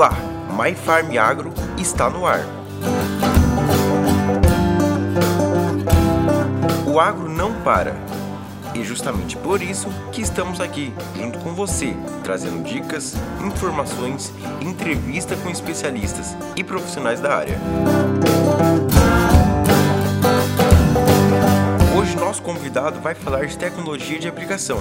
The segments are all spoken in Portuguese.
Olá, My Farm Agro está no ar. O agro não para. E justamente por isso que estamos aqui, junto com você, trazendo dicas, informações, entrevista com especialistas e profissionais da área. Hoje nosso convidado vai falar de tecnologia de aplicação.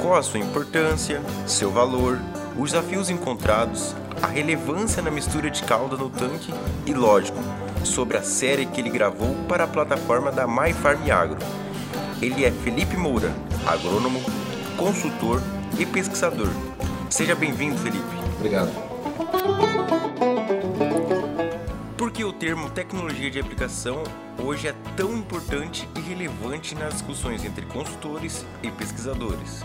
Qual a sua importância, seu valor, os desafios encontrados, a relevância na mistura de calda no tanque e, lógico, sobre a série que ele gravou para a plataforma da My Farm Agro. Ele é Felipe Moura, agrônomo, consultor e pesquisador. Seja bem-vindo, Felipe. Obrigado. Por que o termo tecnologia de aplicação hoje é tão importante e relevante nas discussões entre consultores e pesquisadores?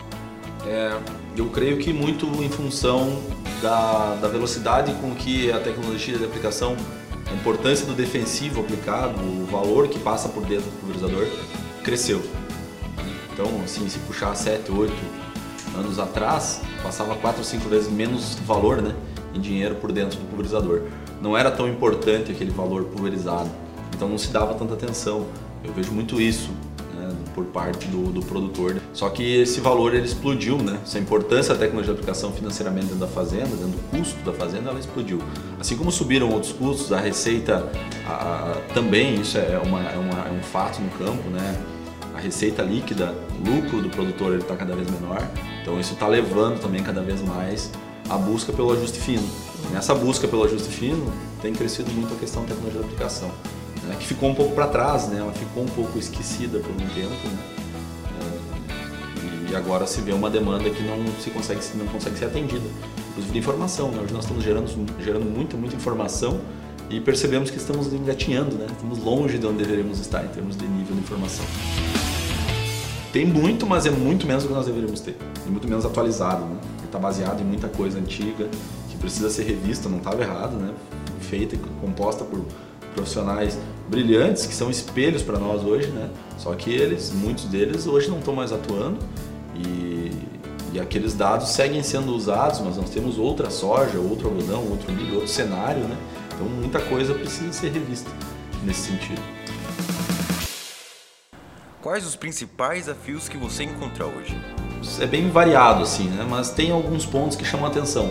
É, eu creio que muito em função da, da velocidade com que a tecnologia de aplicação, a importância do defensivo aplicado, o valor que passa por dentro do pulverizador, cresceu. Então, assim, se puxar 7, 8 anos atrás, passava 4 ou 5 vezes menos valor né, em dinheiro por dentro do pulverizador. Não era tão importante aquele valor pulverizado, então não se dava tanta atenção. Eu vejo muito isso por parte do, do, produtor. Só que esse valor ele explodiu, né? Essa importância da tecnologia de aplicação financeiramente dentro da fazenda, dentro do custo da fazenda, ela explodiu. Assim como subiram outros custos, a receita a, a, também, isso é, uma, é, uma, é um fato no campo, né? a receita líquida, o lucro do produtor está cada vez menor. Então isso está levando também cada vez mais a busca pelo ajuste fino. Nessa busca pelo ajuste fino tem crescido muito a questão da tecnologia de aplicação, né, que ficou um pouco para trás, né, ela ficou um pouco esquecida por um tempo. Né, e agora se vê uma demanda que não se consegue não consegue ser atendida, inclusive de informação. Né? Hoje nós estamos gerando gerando muita muita informação e percebemos que estamos engatinhando, né? estamos longe de onde deveríamos estar em termos de nível de informação. Tem muito, mas é muito menos do que nós deveríamos ter. E muito menos atualizado, né? Está baseado em muita coisa antiga que precisa ser revista, não estava errado, né? Feita e composta por profissionais brilhantes que são espelhos para nós hoje, né? Só que eles, muitos deles hoje não estão mais atuando e, e aqueles dados seguem sendo usados, mas nós temos outra soja, outro algodão, outro milho, outro cenário, né? Então muita coisa precisa ser revista nesse sentido. Quais os principais desafios que você encontra hoje? É bem variado assim, né? mas tem alguns pontos que chamam a atenção,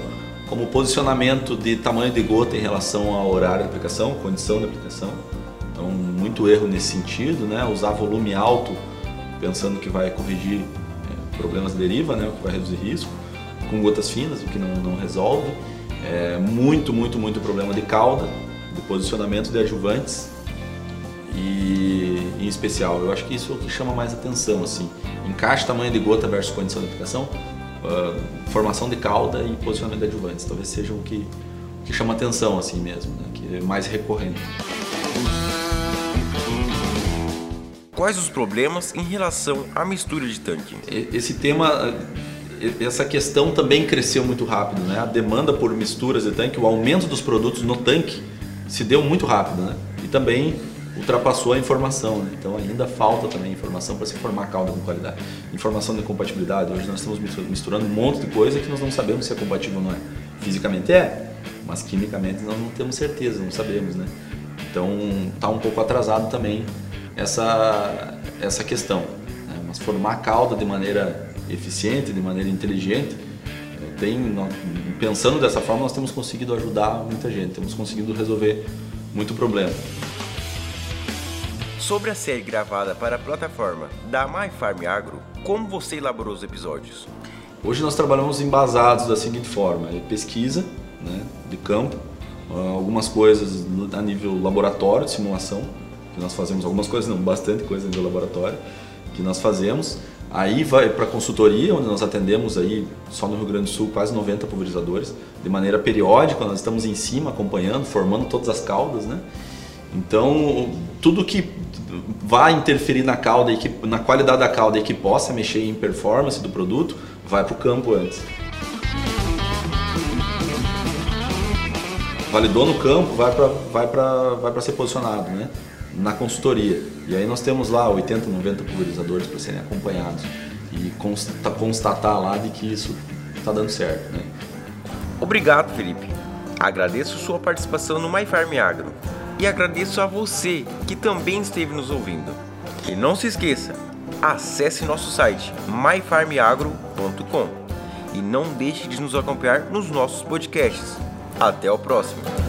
como posicionamento de tamanho de gota em relação ao horário de aplicação, condição de aplicação. Então, muito erro nesse sentido, né? Usar volume alto pensando que vai corrigir é, problemas de deriva, né? O que vai reduzir risco, com gotas finas, o que não, não resolve. É, muito, muito, muito problema de cauda, de posicionamento de adjuvantes e em especial. Eu acho que isso é o que chama mais atenção, assim, encaixe tamanho de gota versus condição de aplicação, uh, formação de cauda e posicionamento de adjuvantes, talvez seja o que, que chama atenção assim mesmo, né? que é mais recorrente. Quais os problemas em relação à mistura de tanque? Esse tema, essa questão também cresceu muito rápido, né? A demanda por misturas de tanque, o aumento dos produtos no tanque se deu muito rápido, né? E também ultrapassou a informação, né? então ainda falta também informação para se formar calda com qualidade. Informação de compatibilidade, hoje nós estamos misturando um monte de coisa que nós não sabemos se é compatível ou não é. Fisicamente é, mas quimicamente nós não temos certeza, não sabemos, né? Então está um pouco atrasado também essa, essa questão. Né? Mas formar calda de maneira eficiente, de maneira inteligente, tem, pensando dessa forma, nós temos conseguido ajudar muita gente, temos conseguido resolver muito problema. Sobre a série gravada para a plataforma da My Farm Agro, como você elaborou os episódios? Hoje nós trabalhamos embasados da seguinte forma: é pesquisa né, de campo, ah, algumas coisas a nível laboratório, simulação, que nós fazemos, algumas coisas não, bastante coisa nível laboratório, que nós fazemos. Aí vai para consultoria, onde nós atendemos aí só no Rio Grande do Sul quase 90 pulverizadores, de maneira periódica, nós estamos em cima acompanhando, formando todas as caudas, né? Então, tudo que vai interferir na cauda e que, na qualidade da cauda e que possa mexer em performance do produto, vai para o campo antes. Validou no campo, vai para vai vai ser posicionado né? na consultoria. E aí nós temos lá 80, 90 pulverizadores para serem acompanhados e constatar lá de que isso está dando certo. Né? Obrigado, Felipe. Agradeço sua participação no My Farm Agro e agradeço a você que também esteve nos ouvindo. E não se esqueça, acesse nosso site myfarmagro.com e não deixe de nos acompanhar nos nossos podcasts. Até o próximo!